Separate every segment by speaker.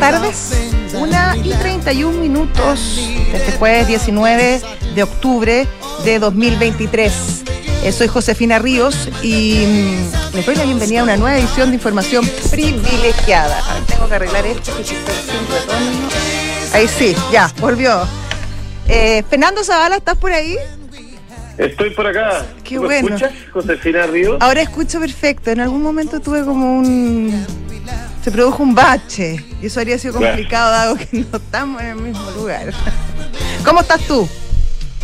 Speaker 1: Tardes. Una y 31 minutos este jueves 19 de octubre de 2023. Eh, soy Josefina Ríos y mm, les doy la bienvenida a una nueva edición de información privilegiada. A ver, tengo que arreglar esto. que. Ahí sí, ya, volvió. Eh, Fernando Zavala, ¿estás por ahí?
Speaker 2: Estoy por acá.
Speaker 1: Qué
Speaker 2: ¿Tú me
Speaker 1: bueno.
Speaker 2: escuchas, Josefina Ríos?
Speaker 1: Ahora escucho perfecto. En algún momento tuve como un. Se produjo un bache. Y eso habría sido complicado, dado que no estamos en el mismo lugar. ¿Cómo estás tú?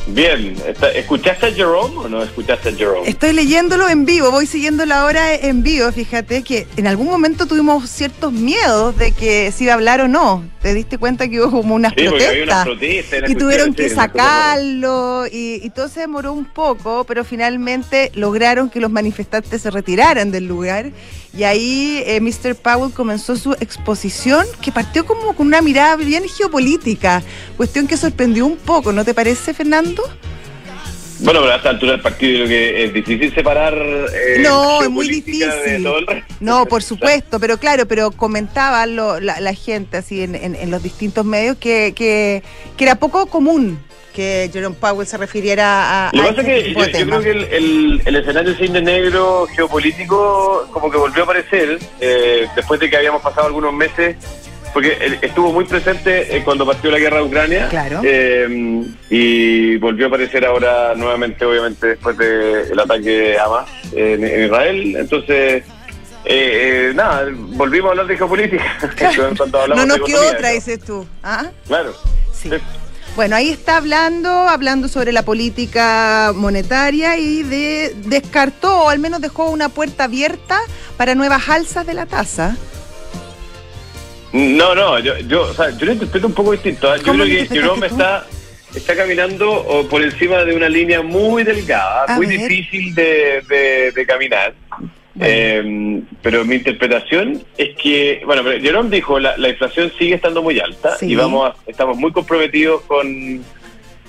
Speaker 2: Bien. ¿Escuchaste a Jerome o no escuchaste a Jerome?
Speaker 1: Estoy leyéndolo en vivo, voy siguiendo la hora en vivo. Fíjate que en algún momento tuvimos ciertos miedos de que si iba a hablar o no. ¿Te diste cuenta que hubo como unas
Speaker 2: Sí, porque había unas
Speaker 1: protestas?
Speaker 2: protestas.
Speaker 1: Y tuvieron que
Speaker 2: sí,
Speaker 1: sacarlo y, y todo se demoró un poco, pero finalmente lograron que los manifestantes se retiraran del lugar y ahí eh, Mr. Powell comenzó su exposición que partió como con una mirada bien geopolítica, cuestión que sorprendió un poco, ¿no te parece, Fernando?
Speaker 2: Bueno, pero a esta altura del partido yo creo que es difícil separar. eh,
Speaker 1: No, es muy difícil.
Speaker 2: De todo el resto.
Speaker 1: No, por supuesto, pero claro, pero comentaba lo- la, la gente así en, en- en los distintos medios que, que, que era poco común que Jerome Powell se refiriera a,
Speaker 2: Lo que pasa
Speaker 1: este
Speaker 2: es que yo, creo que el, el, el escenario cine negro geopolítico como que volvió a aparecer eh, después de que habíamos pasado algunos meses, porque él estuvo muy presente eh, cuando partió la guerra de Ucrania
Speaker 1: Claro.
Speaker 2: eh, y volvió a aparecer ahora nuevamente, obviamente, después del ataque de Hamas en, en Israel. Entonces, eh, eh, nada, volvimos a hablar de geopolítica. hablamos
Speaker 1: no nos
Speaker 2: de
Speaker 1: quedó otra, dices tú. ¿Ah?
Speaker 2: Claro.
Speaker 1: Sí. Bueno, ahí está hablando, hablando sobre la política monetaria y de descartó, o al menos dejó una puerta abierta para nuevas alzas de la tasa.
Speaker 2: No, no, yo, yo, o sea, yo lo interpreto un poco distinto. ¿eh? Yo
Speaker 1: ¿Cómo
Speaker 2: creo que Jerome está, está caminando por encima de una línea muy delgada,
Speaker 1: A
Speaker 2: muy
Speaker 1: ver.
Speaker 2: difícil de, de- de caminar. Eh, pero mi interpretación es que, bueno, pero Jerome dijo, la, la inflación sigue estando muy alta
Speaker 1: Sí.
Speaker 2: y vamos a- estamos muy comprometidos con,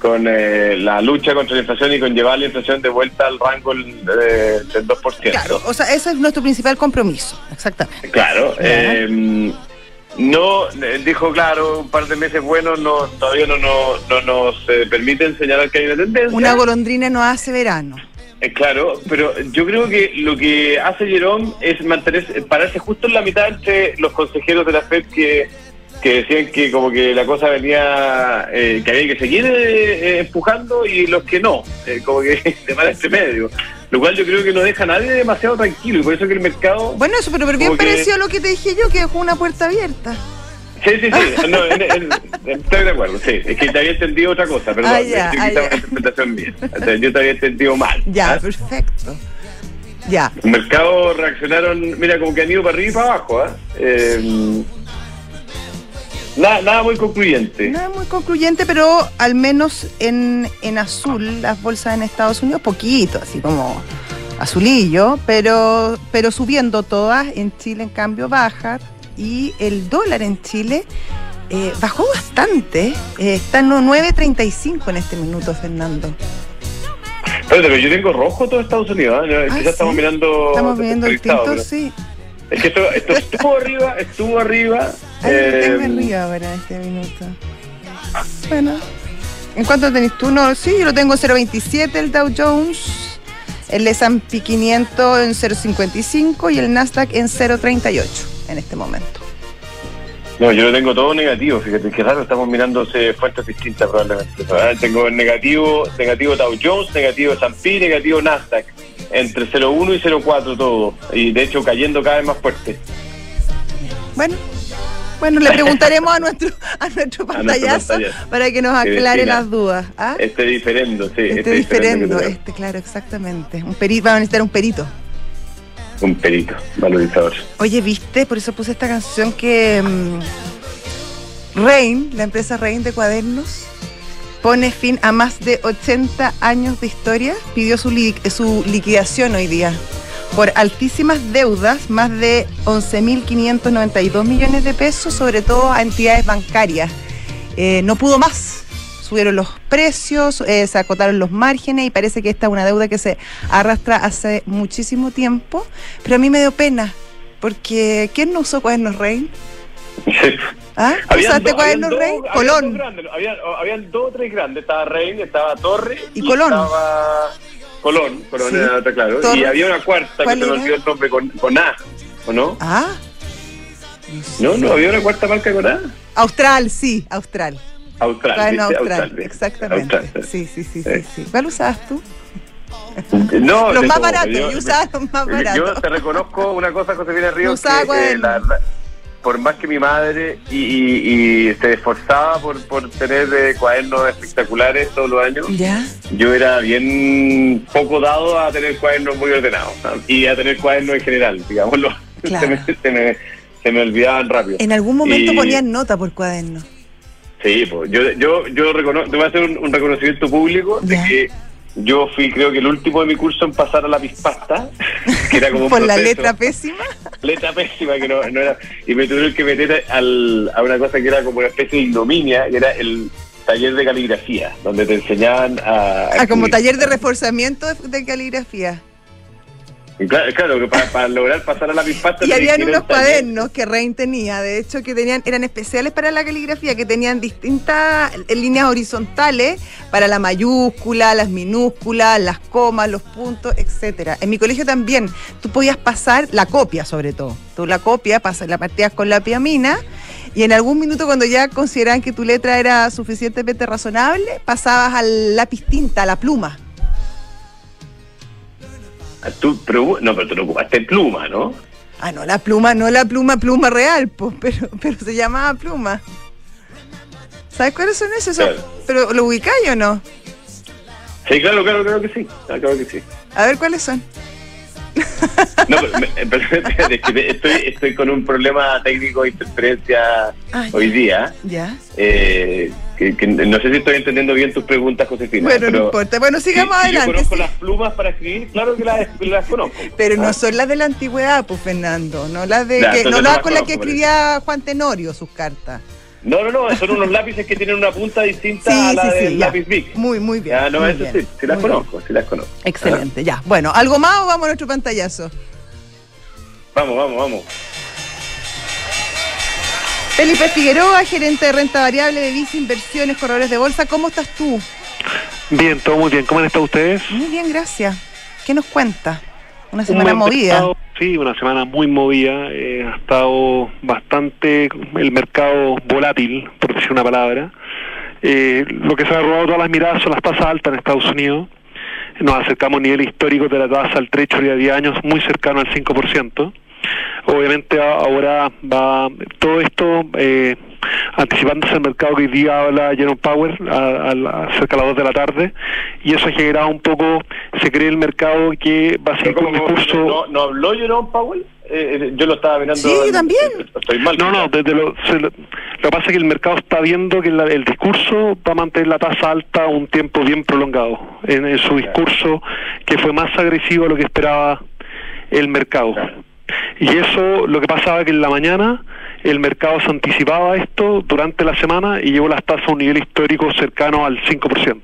Speaker 2: con eh, la lucha contra la inflación y con llevar la inflación de vuelta al rango eh, del 2%.
Speaker 1: Claro, o sea, ese es nuestro principal compromiso, exactamente.
Speaker 2: Claro, eh, no, eh, dijo claro, un par de meses buenos no, todavía no, no, no nos eh, permiten señalar que hay una tendencia.
Speaker 1: Una golondrina no hace verano.
Speaker 2: Eh, claro, pero yo creo que lo que hace Jerome es mantenerse, pararse justo en la mitad entre los consejeros de la FED que, que decían que como que la cosa venía, eh, que había que seguir eh, eh, empujando y los que no, eh, como que de mal entre medio. Lo cual yo creo que no deja a nadie demasiado tranquilo y por eso que el mercado...
Speaker 1: Bueno, eso, pero, pero bien
Speaker 2: Como que-
Speaker 1: lo que te dije yo, que dejó una puerta abierta.
Speaker 2: Sí, sí, sí. No, en- en- estoy de acuerdo, sí. Es que te había entendido otra cosa, perdón.
Speaker 1: Ah, ah,
Speaker 2: interpretación mía. Yo te había entendido mal.
Speaker 1: Ya,
Speaker 2: ¿ah?
Speaker 1: perfecto. Ya.
Speaker 2: Los mercados reaccionaron, mira, como que han ido para arriba y para abajo. ¿ah? Eh, nada, nada muy concluyente.
Speaker 1: Es muy concluyente, pero al menos en, en azul, las bolsas en Estados Unidos, poquito, así como azulillo, pero, pero subiendo todas. En Chile, en cambio, baja. Y el dólar en Chile eh, bajó bastante. eh, está en 9.35 en este minuto, Fernando.
Speaker 2: Pero yo tengo rojo todo Estados Unidos. ¿ah?
Speaker 1: Ah,
Speaker 2: Quizás
Speaker 1: ¿sí?
Speaker 2: estamos mirando.
Speaker 1: Estamos viendo
Speaker 2: desconectados,
Speaker 1: distintos, sí.
Speaker 2: Es que esto, esto estuvo arriba, estuvo arriba.
Speaker 1: Tengo
Speaker 2: eh,
Speaker 1: arriba en este minuto. Bueno. ¿En cuánto tenés tú? No, sí, yo lo tengo en 0.27 el Dow Jones, el S&P 500 en 0.55 y el Nasdaq en 0.38 en este momento.
Speaker 2: No, yo lo tengo todo negativo, fíjate, que raro, estamos mirándose fuentes distintas probablemente. Ah, Tengo negativo, negativo Dow Jones, negativo S&P, negativo Nasdaq, entre 0,1 y 0,4 todo, y de hecho cayendo cada vez más fuerte.
Speaker 1: Bueno, bueno, le preguntaremos a nuestro a nuestro pantallazo para que nos
Speaker 2: Que
Speaker 1: aclare las dudas. ¿ah?
Speaker 2: Este diferendo, sí.
Speaker 1: Este,
Speaker 2: diferendo
Speaker 1: diferendo, este, claro, exactamente. Un perito, vamos a necesitar un perito.
Speaker 2: Un perito, valorizador.
Speaker 1: Oye, ¿viste? Por eso puse esta canción que Rain, la empresa Rain de cuadernos, pone fin a más de 80 años de historia. Pidió su, li- su liquidación hoy día por altísimas deudas, más de 11.592 millones de pesos, sobre todo a entidades bancarias. Eh, no pudo más. Subieron los precios, eh, se acotaron los márgenes y parece que esta es una deuda que se arrastra hace muchísimo tiempo. Pero a mí me dio pena, porque ¿quién no usó cuadernos Rain? ¿Ah? ¿Usaste cuadernos Rey? Colón.
Speaker 2: Habían, dos o tres grandes. Estaba Rey, estaba Torre
Speaker 1: y, Colón.
Speaker 2: Estaba Colón, Colón era, claro. Y había una cuarta que se me olvidó el nombre con, con A, ¿o no?
Speaker 1: Ah.
Speaker 2: No, no, había una cuarta marca con A.
Speaker 1: Austral, sí, Austral.
Speaker 2: Austral,
Speaker 1: Austral, exactamente. Sí, sí, sí, sí, sí. ¿Cuál usabas tú?
Speaker 2: No,
Speaker 1: los más baratos, yo, usaba los más baratos.
Speaker 2: Yo te reconozco una cosa, Josefina Ríos, que eh, la, por más que mi madre y, se esforzaba por, por tener eh, cuadernos espectaculares todos los años, yo era bien poco dado a tener cuadernos muy ordenados y a tener cuadernos en general, digámoslo. Se, me, se, me, olvidaban rápido.
Speaker 1: En algún momento ponían nota por cuaderno.
Speaker 2: Sí, pues yo, yo, yo te voy a hacer un, reconocimiento público de que yo fui, creo que el último de mi curso en pasar a la pispasta, que era como
Speaker 1: ¿Por la letra pésima?
Speaker 2: Letra pésima, que no, era. Y me tuvieron que meter al, a una cosa que era como una especie de ignominia, que era el taller de caligrafía, donde te enseñaban a.
Speaker 1: Ah, como taller de reforzamiento de caligrafía.
Speaker 2: Claro, que para, lograr pasar a la pispasta...
Speaker 1: Y habían unos cuadernos que Rein tenía, de hecho, que tenían eran especiales para la caligrafía, que tenían distintas líneas horizontales para la mayúscula, las minúsculas, las comas, los puntos, etcétera. En mi colegio también, tú podías pasar la copia, sobre todo. Tú la copia, pasas, la partías con la piamina, y en algún minuto cuando ya consideraban que tu letra era suficientemente razonable, pasabas al lápiz tinta, a la pluma
Speaker 2: Tú, pero, no, pero tú no ocupaste pluma, ¿no?
Speaker 1: Ah, no, la pluma, no la pluma, pluma real, pues, pero, pero se llamaba pluma. ¿Sabes cuáles son esos? ¿Pero lo ubicáis o no?
Speaker 2: Sí, claro, claro, claro que sí. Claro que sí.
Speaker 1: A ver, ¿cuáles son?
Speaker 2: No, pero, estoy, estoy con un problema técnico de interferencia ah, hoy día.
Speaker 1: Ya.
Speaker 2: Eh, que, no sé si estoy entendiendo bien tus preguntas, Josefina.
Speaker 1: Bueno, no importa. Bueno, sigamos adelante.
Speaker 2: yo conozco las plumas para escribir, claro que las, las conozco.
Speaker 1: Pero no ah. son las de la antigüedad, pues, Fernando. No las de que, no las con las que escribía Juan Tenorio sus cartas.
Speaker 2: No, no, no, son unos lápices que tienen una punta distinta a la del lápiz Big.
Speaker 1: Muy, muy bien.
Speaker 2: no, eso sí, sí las conozco, sí las conozco.
Speaker 1: Excelente, ya. Bueno, ¿algo más o vamos a nuestro pantallazo?
Speaker 2: Vamos, vamos, vamos.
Speaker 1: Felipe Figueroa, gerente de renta variable de Visa Inversiones, corredores de bolsa. ¿Cómo estás tú?
Speaker 3: Bien, todo muy bien. ¿Cómo han estado ustedes?
Speaker 1: Muy bien, gracias. ¿Qué nos cuenta? Una semana movida.
Speaker 3: sí, una semana muy movida. Eh, ha estado bastante el mercado volátil, por decir una palabra. Eh, lo que se ha robado todas las miradas son las tasas altas en Estados Unidos. Nos acercamos a nivel histórico de la tasa al trecho de 10 años muy cercano al 5%. Obviamente ahora va todo esto eh, anticipándose al mercado que hoy día habla Jerome Power a, cerca de las 2 de la tarde y eso ha generado un poco, se cree el mercado que va a ser un discurso...
Speaker 2: ¿No, ¿No habló Jerome Powell? Eh, eh, yo lo estaba mirando.
Speaker 1: Sí, también.
Speaker 2: Estoy mal.
Speaker 3: No, no, desde lo, lo, que pasa es que el mercado está viendo que el discurso va a mantener la tasa alta un tiempo bien prolongado. En, su discurso, que fue más agresivo a lo que esperaba el mercado. Y eso lo que pasaba que en la mañana el mercado se anticipaba esto durante la semana y llevó las tasas a un nivel histórico cercano al 5%.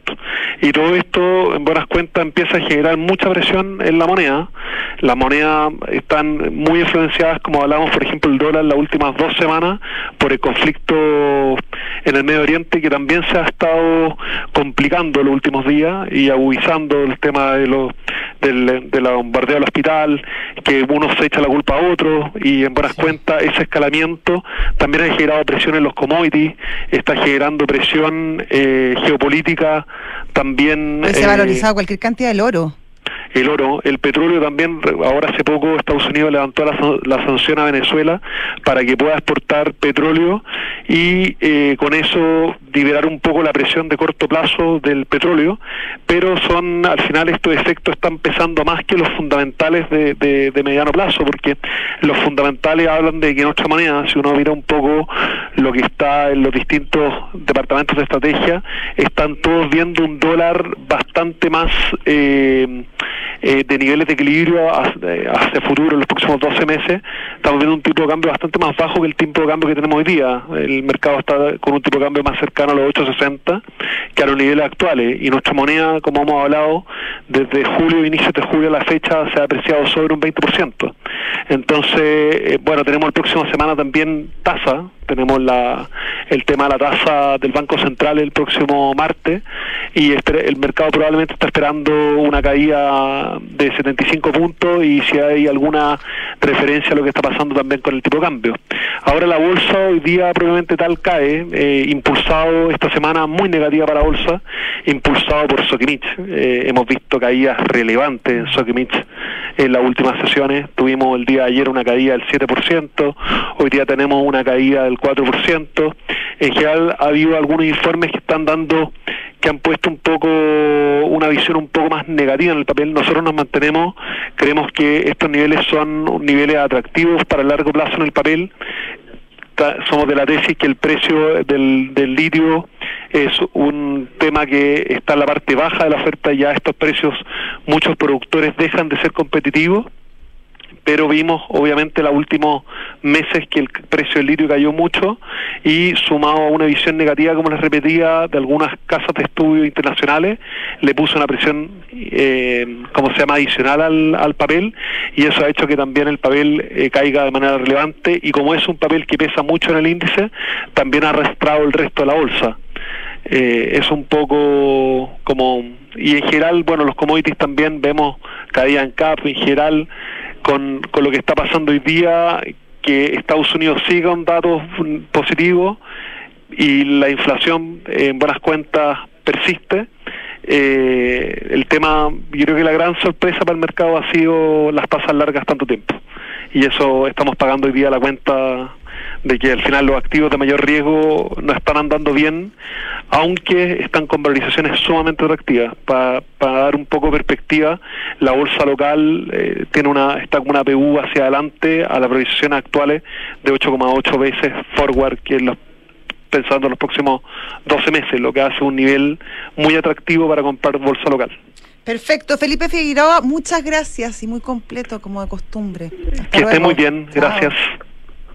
Speaker 3: Y todo esto, en buenas cuentas, empieza a generar mucha presión en la moneda. Las monedas están muy influenciadas, como hablamos, por ejemplo, el dólar las últimas dos semanas por el conflicto en el Medio Oriente, que también se ha estado complicando los últimos días y agudizando el tema de los del, de la bombardeo al hospital, que uno se echa la culpa a otro y en buenas cuentas ese escalamiento también ha generado presión en los commodities, está generando presión eh, geopolítica, también...
Speaker 1: se ha valorizado cualquier cantidad del oro
Speaker 3: el oro, el petróleo también, ahora hace poco Estados Unidos levantó la, sanción a Venezuela para que pueda exportar petróleo y eh, con eso liberar un poco la presión de corto plazo del petróleo, pero son al final estos efectos están pesando más que los fundamentales de, de, mediano plazo, porque los fundamentales hablan de que en otra manera, si uno mira un poco lo que está en los distintos departamentos de estrategia, están todos viendo un dólar bastante más... Eh, eh, de niveles de equilibrio hacia, futuro en los próximos 12 meses, estamos viendo un tipo de cambio bastante más bajo que el tipo de cambio que tenemos hoy día. El mercado está con un tipo de cambio más cercano a los 8.60 que a los niveles actuales. Y nuestra moneda, como hemos hablado, desde julio, inicio de julio a la fecha, se ha apreciado sobre un 20%. Entonces, eh, bueno, tenemos el próximo semana también tasa, tenemos la, el tema de la tasa del Banco Central el próximo martes y el mercado probablemente está esperando una caída de 75 puntos y si hay alguna referencia a lo que está pasando también con el tipo de cambio. Ahora la bolsa hoy día probablemente tal cae, eh, impulsado esta semana muy negativa para la bolsa, impulsado por Sokimich. Eh, hemos visto caídas relevantes en Sokimich en las últimas sesiones. Tuvimos el día de ayer una caída del 7%, hoy día tenemos una caída del 4%. En general ha habido algunos informes que están dando que han puesto un poco una visión un poco más negativa en el papel. Nosotros nos mantenemos, creemos que estos niveles son niveles atractivos para el largo plazo en el papel. Somos de la tesis que el precio del, del litio es un tema que está en la parte baja de la oferta, ya estos precios muchos productores dejan de ser competitivos pero vimos obviamente los últimos meses que el precio del litio cayó mucho y sumado a una visión negativa, como les repetía, de algunas casas de estudio internacionales, le puso una presión, eh, como se llama, adicional al, al, papel y eso ha hecho que también el papel eh, caiga de manera relevante y como es un papel que pesa mucho en el índice, también ha arrastrado el resto de la bolsa. Eh, es un poco como y en general bueno los commodities también vemos caída en CAP en general con, con lo que está pasando hoy día, que Estados Unidos siga un dato positivo y la inflación en buenas cuentas persiste. Eh, el tema, yo creo que la gran sorpresa para el mercado ha sido las tasas largas tanto tiempo. Y eso estamos pagando hoy día la cuenta de que al final los activos de mayor riesgo no están andando bien, aunque están con valorizaciones sumamente atractivas. Para dar un poco de perspectiva, la bolsa local eh, tiene una está con una PU hacia adelante a las valorizaciones actuales de 8,8 veces forward, que los pensando en los próximos 12 meses, lo que hace un nivel muy atractivo para comprar bolsa local.
Speaker 1: Perfecto. Felipe Figueroa, muchas gracias y muy completo como de costumbre.
Speaker 3: que esté muy bien, gracias.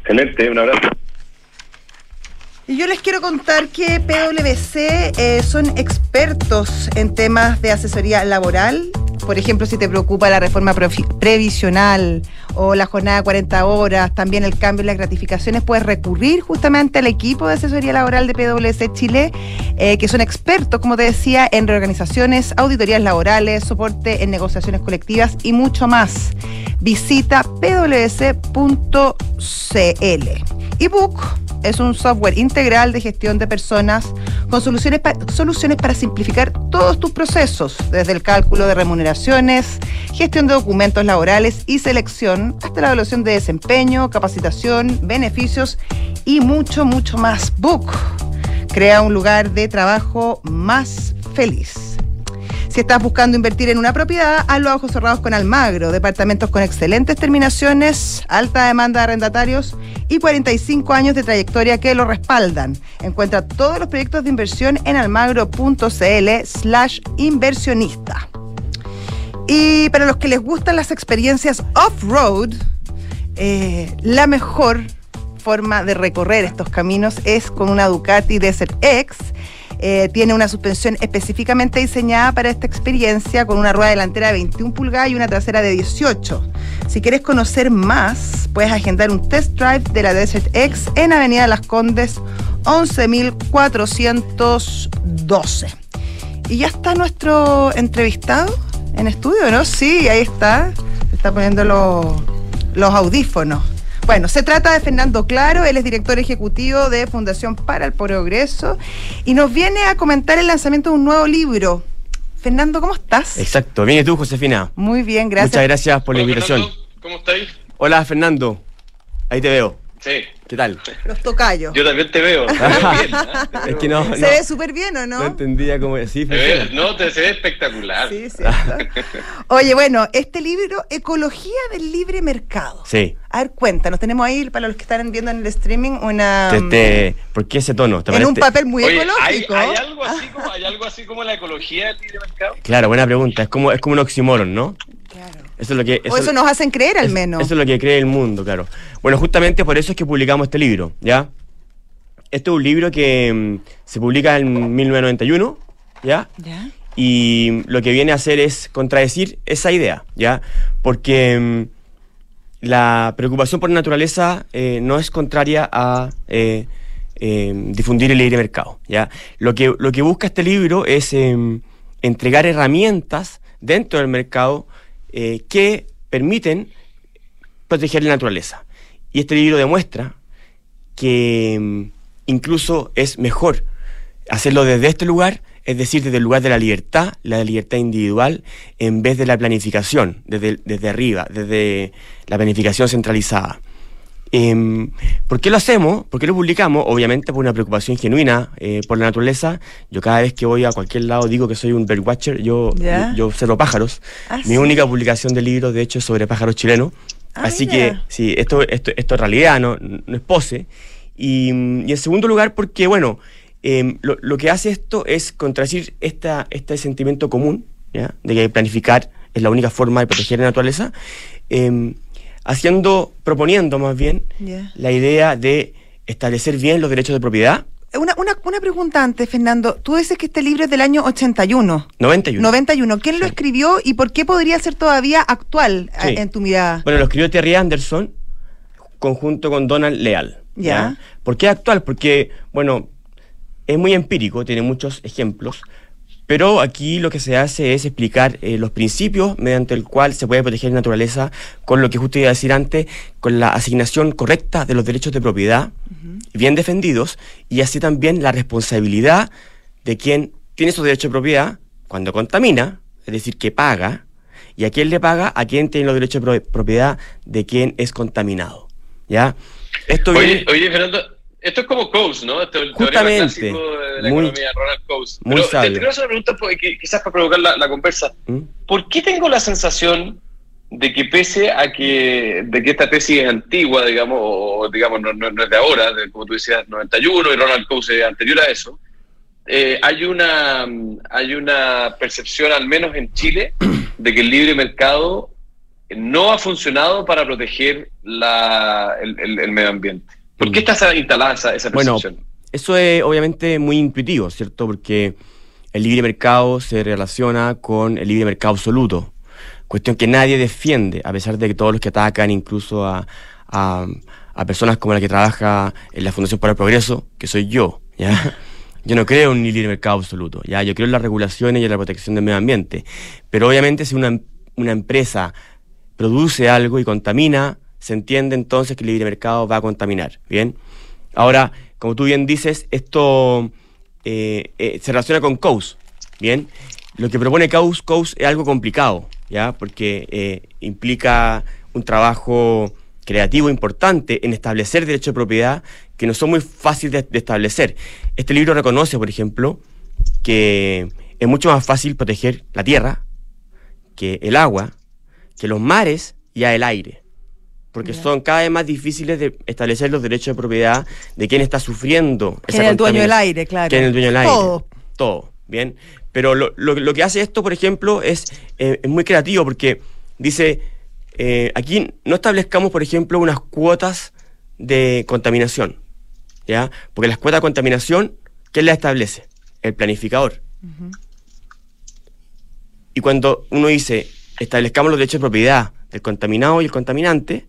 Speaker 2: Excelente, un abrazo.
Speaker 1: Y yo les quiero contar que PwC eh, son expertos en temas de asesoría laboral. Por ejemplo, si te preocupa la reforma previsional o la jornada de 40 horas, también el cambio en las gratificaciones, puedes recurrir justamente al equipo de asesoría laboral de PwC Chile, eh, que son expertos, como te decía, en reorganizaciones, auditorías laborales, soporte en negociaciones colectivas y mucho más. Visita pwc.cl. ebook es un software integral de gestión de personas con soluciones, soluciones para simplificar todos tus procesos, desde el cálculo de remuneraciones, gestión de documentos laborales y selección, hasta la evaluación de desempeño, capacitación, beneficios y mucho, mucho más. Book crea un lugar de trabajo más feliz. Si estás buscando invertir en una propiedad, hazlo a ojos cerrados con Almagro. Departamentos con excelentes terminaciones, alta demanda de arrendatarios y 45 años de trayectoria que lo respaldan. Encuentra todos los proyectos de inversión en almagro.cl slash inversionista. Y para los que les gustan las experiencias off-road, eh, la mejor forma de recorrer estos caminos es con una Ducati Desert X eh, tiene una suspensión específicamente diseñada para esta experiencia con una rueda delantera de 21 pulgadas y una trasera de 18. Si quieres conocer más, puedes agendar un test drive de la Desert X en Avenida Las Condes 11412. Y ya está nuestro entrevistado en estudio, ¿no? Sí, ahí está. está poniendo los audífonos. Bueno, se trata de Fernando Claro, él es director ejecutivo de Fundación para el Progreso y nos viene a comentar el lanzamiento de un nuevo libro. Fernando, ¿cómo estás?
Speaker 4: Exacto, bien y tú, Josefina.
Speaker 1: Muy bien, gracias.
Speaker 4: Muchas gracias por la invitación.
Speaker 2: ¿Cómo estáis?
Speaker 4: Hola, Fernando. Ahí te veo.
Speaker 2: Sí.
Speaker 4: ¿Qué tal?
Speaker 1: Los tocayos.
Speaker 2: Yo también te veo.
Speaker 4: Es que no,
Speaker 1: Se ve súper bien, ¿o no?
Speaker 4: No entendía cómo sí,
Speaker 2: No, te se ve espectacular.
Speaker 1: Sí, sí. Oye, bueno, este libro, Ecología del Libre Mercado.
Speaker 4: Sí.
Speaker 1: A ver, cuéntanos. Tenemos ahí, para los que están viendo en el streaming, una...
Speaker 4: Este, ¿Por qué ese tono?
Speaker 1: en un papel muy ecológico.
Speaker 2: ¿hay, algo así como, ¿Hay algo así como la ecología del libre mercado?
Speaker 4: Claro, buena pregunta. Es como, es como un oxímoron, ¿no?
Speaker 1: Claro.
Speaker 4: Eso es lo que,
Speaker 1: o eso nos hacen creer al menos.
Speaker 4: Eso es lo que cree el mundo, claro. Bueno, justamente por eso es que publicamos este libro, ¿ya? Este es un libro que mm, se publica en 1991, ¿ya?
Speaker 1: ¿Ya?
Speaker 4: Y lo que viene a hacer es contradecir esa idea, ¿ya? Porque mm, la preocupación por la naturaleza eh, no es contraria a eh, eh, difundir el libre mercado. ¿ya? Lo, que, lo que busca este libro es em, entregar herramientas dentro del mercado eh, que permiten proteger la naturaleza. Y este libro demuestra que em, incluso es mejor hacerlo desde este lugar, es decir, desde el lugar de la libertad, la libertad individual, en vez de la planificación, desde, desde arriba, desde la planificación centralizada. Em, ¿Por qué lo hacemos? ¿Por qué lo publicamos? Obviamente por una preocupación genuina eh, por la naturaleza. Yo cada vez que voy a cualquier lado digo que soy un birdwatcher, yo, yo, yo observo pájaros.
Speaker 1: Ah,
Speaker 4: Mi
Speaker 1: sí.
Speaker 4: única publicación de libros, de hecho, es sobre pájaros chilenos.
Speaker 1: Ah,
Speaker 4: Así
Speaker 1: mira.
Speaker 4: que, sí, esto, esto, esto es realidad, no, no es pose. Y, y en segundo lugar, porque, bueno, em, lo, lo que hace esto es contradecir esta, este sentimiento común, ¿ya? de que planificar es la única forma de proteger la naturaleza, em, haciendo, proponiendo más bien la idea de establecer bien los derechos de propiedad.
Speaker 1: Una, una, una pregunta antes, Fernando. Tú dices que este libro es del año 81.
Speaker 4: 91.
Speaker 1: 91. ¿Quién lo escribió y por qué podría ser todavía actual
Speaker 4: Sí.
Speaker 1: eh, en tu mirada?
Speaker 4: Bueno, lo escribió Terry Anderson conjunto con Donald Leal.
Speaker 1: Ya.
Speaker 4: ¿Por qué actual? Porque, bueno, es muy empírico, tiene muchos ejemplos, pero aquí lo que se hace es explicar eh, los principios mediante el cual se puede proteger la naturaleza con lo que justo iba a decir antes, con la asignación correcta de los derechos de propiedad, bien defendidos, y así también la responsabilidad de quien tiene esos derechos de propiedad cuando contamina, es decir, que paga, y a quién le paga, a quien tiene los derechos de pro- propiedad de quien es contaminado. ¿Ya? Esto
Speaker 2: Oye,
Speaker 4: viene-
Speaker 2: oye, Fernando, esto es como Coase, ¿no? El
Speaker 4: Justamente.
Speaker 2: teorema clásico de la
Speaker 4: Muy-
Speaker 2: economía, Ronald Coase.
Speaker 4: muy
Speaker 2: Pero te-
Speaker 4: sabio.
Speaker 2: te quiero hacer una pregunta, pues, quizás para provocar la, la conversa.
Speaker 4: ¿Mm?
Speaker 2: ¿Por qué tengo la sensación de que pese a que, de que esta tesis es antigua, digamos, o digamos, no, no- no es de ahora, de, como tú decías, 91 y Ronald Coase es anterior a eso, eh, hay, una, hay una percepción, al menos en Chile, de que el libre mercado no ha funcionado para proteger la, el, el- el medio ambiente. ¿Por qué está instalada esa, esa
Speaker 4: Bueno? Eso es obviamente muy intuitivo, ¿cierto? Porque el libre mercado se relaciona con el libre mercado absoluto. Cuestión que nadie defiende, a pesar de que todos los que atacan, incluso a, a- a personas como la que trabaja en la Fundación para el Progreso, que soy yo, ¿ya? Yo no creo en un libre mercado absoluto, ¿ya? Yo creo en las regulaciones y en la protección del medio ambiente. Pero obviamente si una, una empresa produce algo y contamina, se entiende entonces que el libre mercado va a contaminar, ¿bien? Ahora, como tú bien dices, esto eh, eh, se relaciona con COUS, ¿bien? Lo que propone COUS, COUS es algo complicado, ¿ya? Porque eh, implica un trabajo creativo importante en establecer derechos de propiedad que no son muy fáciles de, de establecer. Este libro reconoce, por ejemplo, que es mucho más fácil proteger la tierra que el agua, que los mares y el aire. Porque son cada vez más difíciles de establecer los derechos de propiedad de quien está sufriendo
Speaker 1: ¿Quién es el dueño del aire, claro?
Speaker 4: ¿Quién es el dueño del aire?
Speaker 1: Todo.
Speaker 4: Todo, ¿bien? Pero lo, lo- lo que hace esto, por ejemplo, es, eh, es muy creativo porque dice, eh, aquí no establezcamos, por ejemplo, unas cuotas de contaminación, ¿ya? Porque las cuotas de contaminación, ¿quién las establece? El planificador. Y cuando uno dice, establezcamos los derechos de propiedad del contaminado y el contaminante,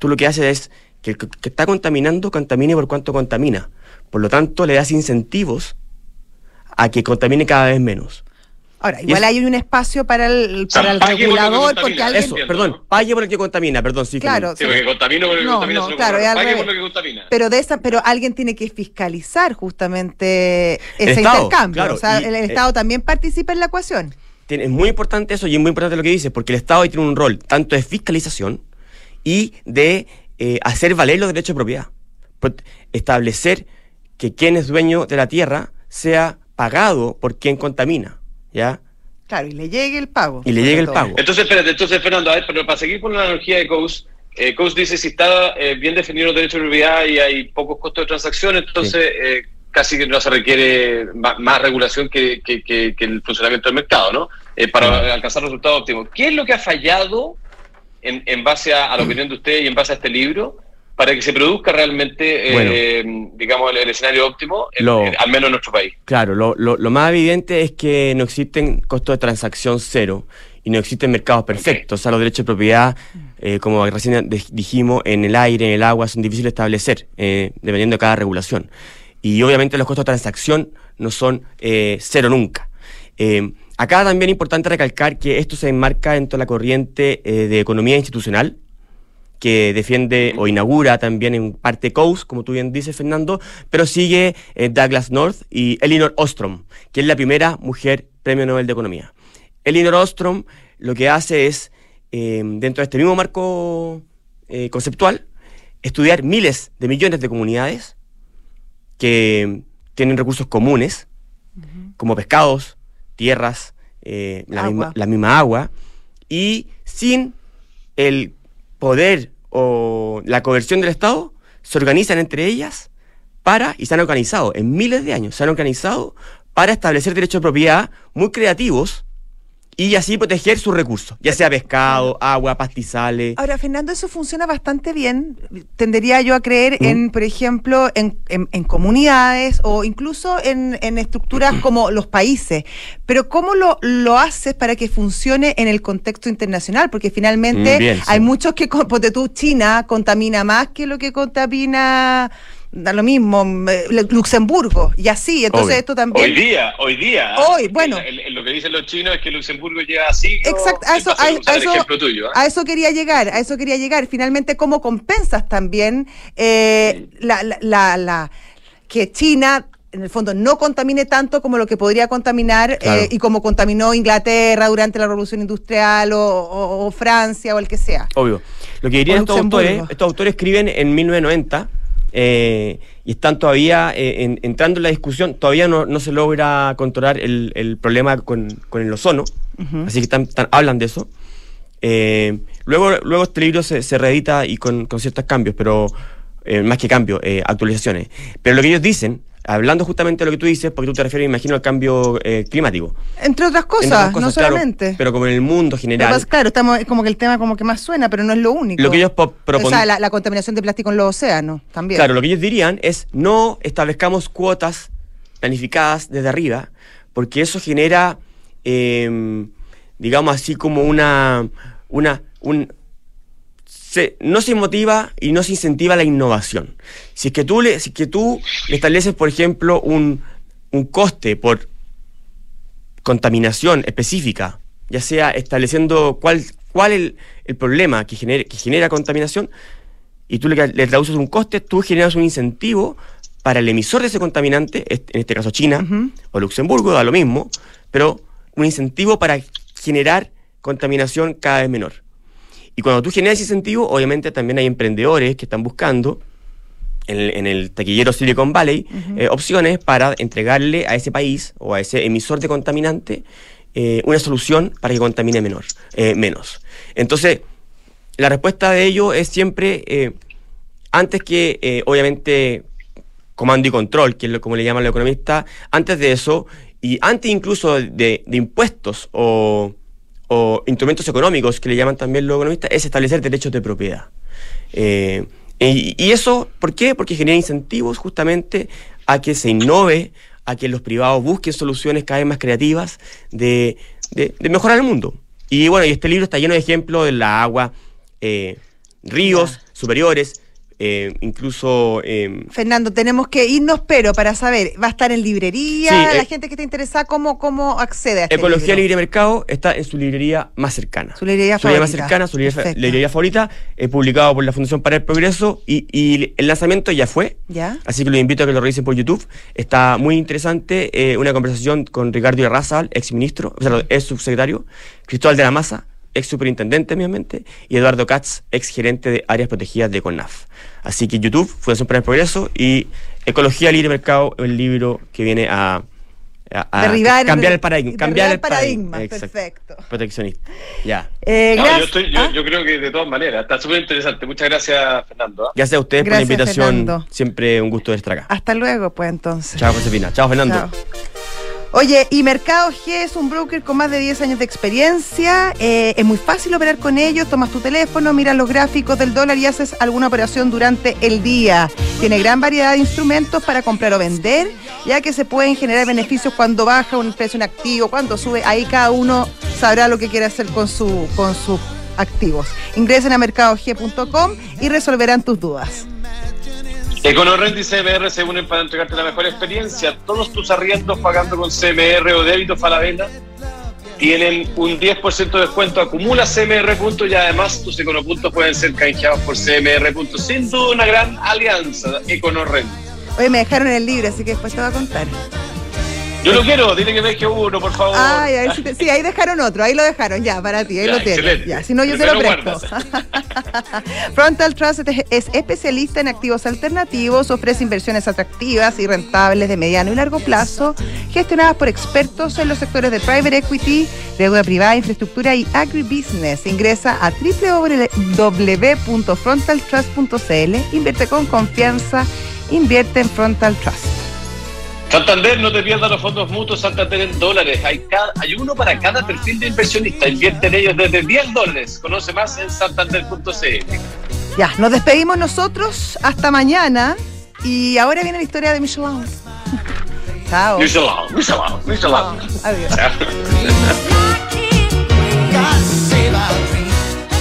Speaker 4: tú lo que haces es que el que está contaminando contamine por cuanto contamina. Por lo tanto, le das incentivos a que contamine cada vez menos.
Speaker 1: Ahora, igual
Speaker 4: es-
Speaker 1: hay un espacio para el,
Speaker 2: sea,
Speaker 1: para el
Speaker 2: pague por lo que
Speaker 1: regulador,
Speaker 2: contamina,
Speaker 1: porque alguien...
Speaker 4: Eso, perdón, pague por el que contamina, perdón, sí.
Speaker 1: Claro,
Speaker 2: Sí, porque contamino por lo que
Speaker 1: No,
Speaker 2: contamina,
Speaker 1: no, claro,
Speaker 2: pague por lo que contamina.
Speaker 1: Pero de esa, pero alguien tiene que fiscalizar justamente
Speaker 4: El
Speaker 1: ese
Speaker 4: Estado,
Speaker 1: intercambio.
Speaker 4: claro,
Speaker 1: o sea,
Speaker 4: y,
Speaker 1: el, el
Speaker 4: eh,
Speaker 1: Estado también participa en la ecuación.
Speaker 4: Tiene- es muy importante eso y es muy importante lo que dices, porque el Estado ahí tiene un rol tanto de fiscalización y de eh, hacer valer los derechos de propiedad. Pues, establecer que quien es dueño de la tierra sea pagado por quien contamina, ¿ya?
Speaker 1: Claro, y le llegue el pago.
Speaker 4: Y le llegue el
Speaker 1: todo.
Speaker 4: pago.
Speaker 2: Entonces, espérate, entonces, Fernando, a ver, pero para seguir con la analogía de Coase, eh, Coase dice si está eh, bien definido los derechos de propiedad y hay pocos costos de transacción, entonces eh, casi que no se requiere más, regulación que, que- que- que el funcionamiento del mercado, ¿no? Eh, para alcanzar resultados óptimos. ¿Qué es lo que ha fallado en, en base a, a la opinión de usted y en base a este libro para que se produzca realmente, eh, digamos, el, escenario óptimo, al menos en nuestro país.
Speaker 4: Claro, lo, lo, más evidente es que no existen costos de transacción cero y no existen mercados perfectos. O sea, los derechos de propiedad, eh, como recién dijimos, en el aire, en el agua, son difíciles de establecer, eh, dependiendo de cada regulación. Y obviamente los costos de transacción no son cero nunca. Acá también es importante recalcar que esto se enmarca dentro de la corriente de economía institucional, que defiende o inaugura también en parte Coase, como tú bien dices, Fernando, pero sigue eh, Douglas North y Elinor Ostrom, que es la primera mujer premio Nobel de Economía. Elinor Ostrom lo que hace es, eh, dentro de este mismo marco eh, conceptual, estudiar miles de millones de comunidades que tienen recursos comunes, como pescados, tierras, la, misma, la misma agua, y sin el poder o la coerción del Estado se organizan entre ellas para, y se han organizado en miles de años, se han organizado para establecer derechos de propiedad muy creativos y así proteger sus recursos, ya sea pescado, agua, pastizales.
Speaker 1: Ahora, Fernando, eso funciona bastante bien. Tendería yo a creer en, por ejemplo, en, comunidades o incluso en, estructuras como los países. Pero ¿cómo lo, lo haces para que funcione en el contexto internacional? Porque finalmente mm, hay muchos que, porque tú, China contamina más que lo que contamina da lo mismo, Luxemburgo, y así, entonces esto también...
Speaker 2: Hoy día, hoy día.
Speaker 1: Hoy, bueno.
Speaker 2: lo que dicen los chinos es que Luxemburgo lleva así.
Speaker 1: Exacto, a eso, ¿eh? a, eso, quería llegar, a eso quería llegar. Finalmente, ¿cómo compensas también eh, la, la, la, que China en el fondo no contamine tanto como lo que podría contaminar eh, y como contaminó Inglaterra durante la Revolución Industrial o, Francia o el que sea.
Speaker 4: Obvio. Lo que dirían estos autores, estos autores escriben en 1990 eh, y están todavía eh, entrando en la discusión, todavía no, se logra controlar el, problema con, el ozono, así que están, hablan de eso. Eh, luego, luego este libro se, se reedita y con, con ciertos cambios, pero más que cambios, actualizaciones. Pero lo que ellos dicen hablando justamente de lo que tú dices, porque tú te refieres, imagino, al cambio eh, climático.
Speaker 1: Entre otras cosas, no solamente.
Speaker 4: pero como en el mundo general.
Speaker 1: claro, estamos, es como que el tema como que más suena, pero no es lo único.
Speaker 4: Lo que ellos proponen. O
Speaker 1: sea, la, contaminación de plástico en los océanos también.
Speaker 4: Claro, lo que ellos dirían es no establezcamos cuotas planificadas desde arriba, porque eso genera, em, digamos así, como una, una, un, no se motiva y no se incentiva la innovación. Si es que tú le, si que tú estableces, por ejemplo, un, coste por contaminación específica, ya sea estableciendo cuál, cuál es el, problema que genera, que genera contaminación, y tú le, le, traduces un coste, tú generas un incentivo para el emisor de ese contaminante, en este caso China o Luxemburgo, da lo mismo, pero un incentivo para generar contaminación cada vez menor. Y cuando tú generas incentivo, obviamente también hay emprendedores que están buscando en el, taquillero Silicon Valley eh, opciones para entregarle a ese país o a ese emisor de contaminante eh, una solución para que contamine menor, eh, menos. Entonces, la respuesta de ello es siempre, antes que, obviamente, comando y control, que es lo, como le llaman los economistas, antes de eso, y antes incluso de impuestos o o instrumentos económicos, que le llaman también los economistas, es establecer derechos de propiedad. Eh, y, eso, ¿por qué? Porque genera incentivos justamente a que se innove, a que los privados busquen soluciones cada vez más creativas de, mejorar el mundo. Y bueno, y este libro está lleno de ejemplos de la agua, eh, ríos superiores, eh, incluso...
Speaker 1: Em, Fernando, tenemos que irnos, pero para saber, ¿va a estar en librería? la eh, gente que está interesada, ¿cómo, cómo accede a este
Speaker 4: Ecología Libre Mercado está en su librería más cercana.
Speaker 1: Su librería favorita.
Speaker 4: más cercana, su librería, favorita, publicado por la Fundación para el Progreso y, el lanzamiento ya fue.
Speaker 1: ¿Ya?
Speaker 4: Así que los invito a que lo revisen por YouTube. Está muy interesante, eh, una conversación con Ricardo Irrazal, ex ministro, o sea, ex subsecretario, Cristóbal de la Maza, ex superintendente, obviamente, y Eduardo Katz, ex gerente de áreas protegidas de CONAF. Así que YouTube, Fundación para el Progreso y Ecología Libre Mercado, el libro que viene a, cambiar el paradigma. Cambiar el paradigma,
Speaker 1: perfecto.
Speaker 4: Proteccionista. Ya.
Speaker 2: Eh, ¿Ah? yo, creo que de todas maneras, está súper interesante. Muchas gracias, Fernando. ¿ah?
Speaker 4: Gracias a ustedes por la invitación. Siempre un gusto estar acá.
Speaker 1: Hasta luego, pues entonces.
Speaker 4: Chao, Josefina. Chao, Fernando.
Speaker 1: Oye, y Mercado G es un broker con más de 10 años de experiencia. eh, es muy fácil operar con ellos. Tomas tu teléfono, miras los gráficos del dólar y haces alguna operación durante el día. Tiene gran variedad de instrumentos para comprar o vender, ya que se pueden generar beneficios cuando baja un precio en activo, cuando sube. Ahí cada uno sabrá lo que quiere hacer con, su, con sus activos. Ingresen a mercadog.com y resolverán tus dudas.
Speaker 2: EconoRent y CMR se unen para entregarte la mejor experiencia. Todos tus arriendos pagando con CMR o débito Falabella tienen un 10% de descuento. Acumula CMR puntos y además tus econopuntos pueden ser canjeados por CMR puntos. Sin duda una gran alianza, EconoRent.
Speaker 1: Oye, me dejaron el libro, así que después te voy a contar.
Speaker 2: Yo lo quiero, dile que deje uno, por favor.
Speaker 1: Ay, a ver si te- sí, ahí dejaron otro, ahí lo dejaron, ya, para ti, ahí
Speaker 2: Ya,
Speaker 1: lo tienes. Ya, si no, yo te lo presto. Frontal Trust es- es especialista en activos alternativos, ofrece inversiones atractivas y rentables de mediano y largo plazo, gestionadas por expertos en los sectores de private equity, deuda privada, infraestructura y agribusiness. Ingresa a www.frontaltrust.cl, invierte con confianza, invierte en Frontal Trust.
Speaker 2: Santander, no te pierdas los fondos mutuos Santander en dólares. Hay, cada- hay uno para cada perfil de inversionista. Invierte en ellos desde 10 dólares. Conoce más en santander.cl.
Speaker 1: Ya, nos despedimos nosotros hasta mañana y ahora viene la historia de Michelin. Chao.
Speaker 2: Michelin, Michelin, Michelin.
Speaker 1: Adiós.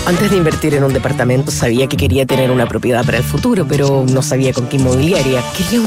Speaker 5: Antes de invertir en un departamento sabía que quería tener una propiedad para el futuro, pero no sabía con qué inmobiliaria. Quería